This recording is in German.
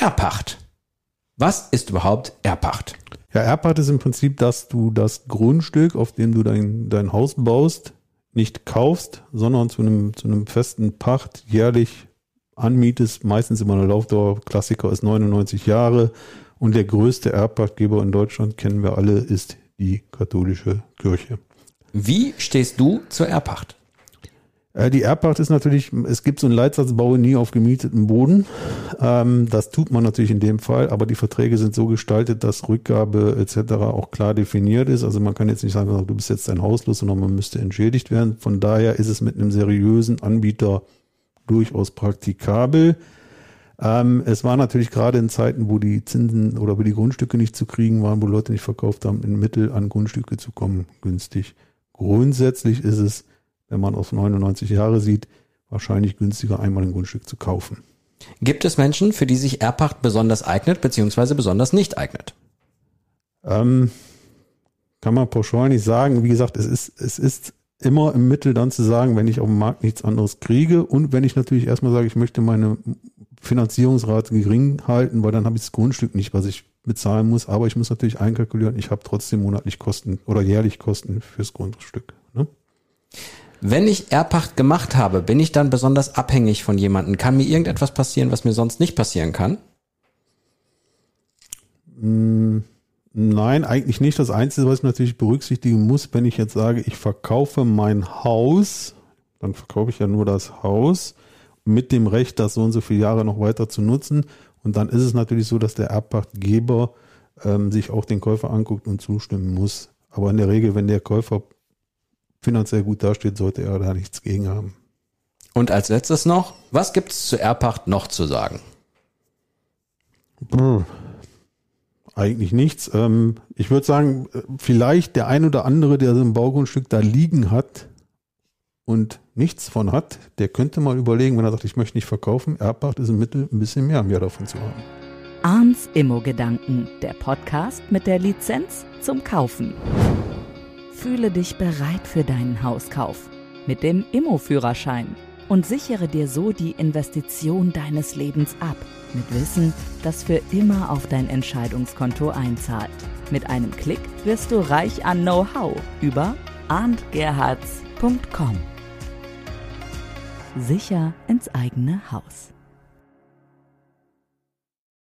Erbpacht. Was ist überhaupt Erbpacht? Ja, Erbpacht ist im Prinzip, dass du das Grundstück, auf dem du dein, dein Haus baust, nicht kaufst, sondern zu einem, zu einem festen Pacht jährlich anmietest. Meistens immer eine Laufdauer. Klassiker ist 99 Jahre. Und der größte Erbpachtgeber in Deutschland, kennen wir alle, ist die katholische Kirche. Wie stehst du zur Erbpacht? Äh, die Erbpacht ist natürlich, es gibt so einen Leitsatz, baue nie auf gemietetem Boden. Ähm, das tut man natürlich in dem Fall, aber die Verträge sind so gestaltet, dass Rückgabe etc. auch klar definiert ist. Also man kann jetzt nicht sagen, du bist jetzt dein Haus los, sondern man müsste entschädigt werden. Von daher ist es mit einem seriösen Anbieter durchaus praktikabel. Ähm, es war natürlich gerade in Zeiten, wo die Zinsen oder wo die Grundstücke nicht zu kriegen waren, wo Leute nicht verkauft haben, in Mittel an Grundstücke zu kommen, günstig. Grundsätzlich ist es wenn man aus 99 Jahre sieht, wahrscheinlich günstiger einmal ein Grundstück zu kaufen. Gibt es Menschen, für die sich Erbpacht besonders eignet, beziehungsweise besonders nicht eignet? Ähm, kann man pauschal nicht sagen. Wie gesagt, es ist, es ist immer im Mittel dann zu sagen, wenn ich auf dem Markt nichts anderes kriege und wenn ich natürlich erstmal sage, ich möchte meine Finanzierungsrate gering halten, weil dann habe ich das Grundstück nicht, was ich bezahlen muss, aber ich muss natürlich einkalkulieren, ich habe trotzdem monatlich Kosten oder jährlich Kosten fürs Grundstück. Ne? Wenn ich Erbpacht gemacht habe, bin ich dann besonders abhängig von jemandem? Kann mir irgendetwas passieren, was mir sonst nicht passieren kann? Mm, nein, eigentlich nicht. Das Einzige, was ich natürlich berücksichtigen muss, wenn ich jetzt sage, ich verkaufe mein Haus, dann verkaufe ich ja nur das Haus mit dem Recht, das so und so viele Jahre noch weiter zu nutzen. Und dann ist es natürlich so, dass der Erbpachtgeber ähm, sich auch den Käufer anguckt und zustimmen muss. Aber in der Regel, wenn der Käufer finanziell gut dasteht, sollte er da nichts gegen haben. Und als letztes noch, was gibt es zur Erbpacht noch zu sagen? Brr, eigentlich nichts. Ähm, ich würde sagen, vielleicht der ein oder andere, der so ein Baugrundstück da liegen hat und nichts von hat, der könnte mal überlegen, wenn er sagt, ich möchte nicht verkaufen, Erbpacht ist im Mittel ein bisschen mehr mehr davon zu haben. Arns Immo-Gedanken, der Podcast mit der Lizenz zum Kaufen. Fühle dich bereit für deinen Hauskauf mit dem Immo-Führerschein und sichere dir so die Investition deines Lebens ab, mit Wissen, das für immer auf dein Entscheidungskonto einzahlt. Mit einem Klick wirst du reich an Know-how über arndgerhards.com. Sicher ins eigene Haus.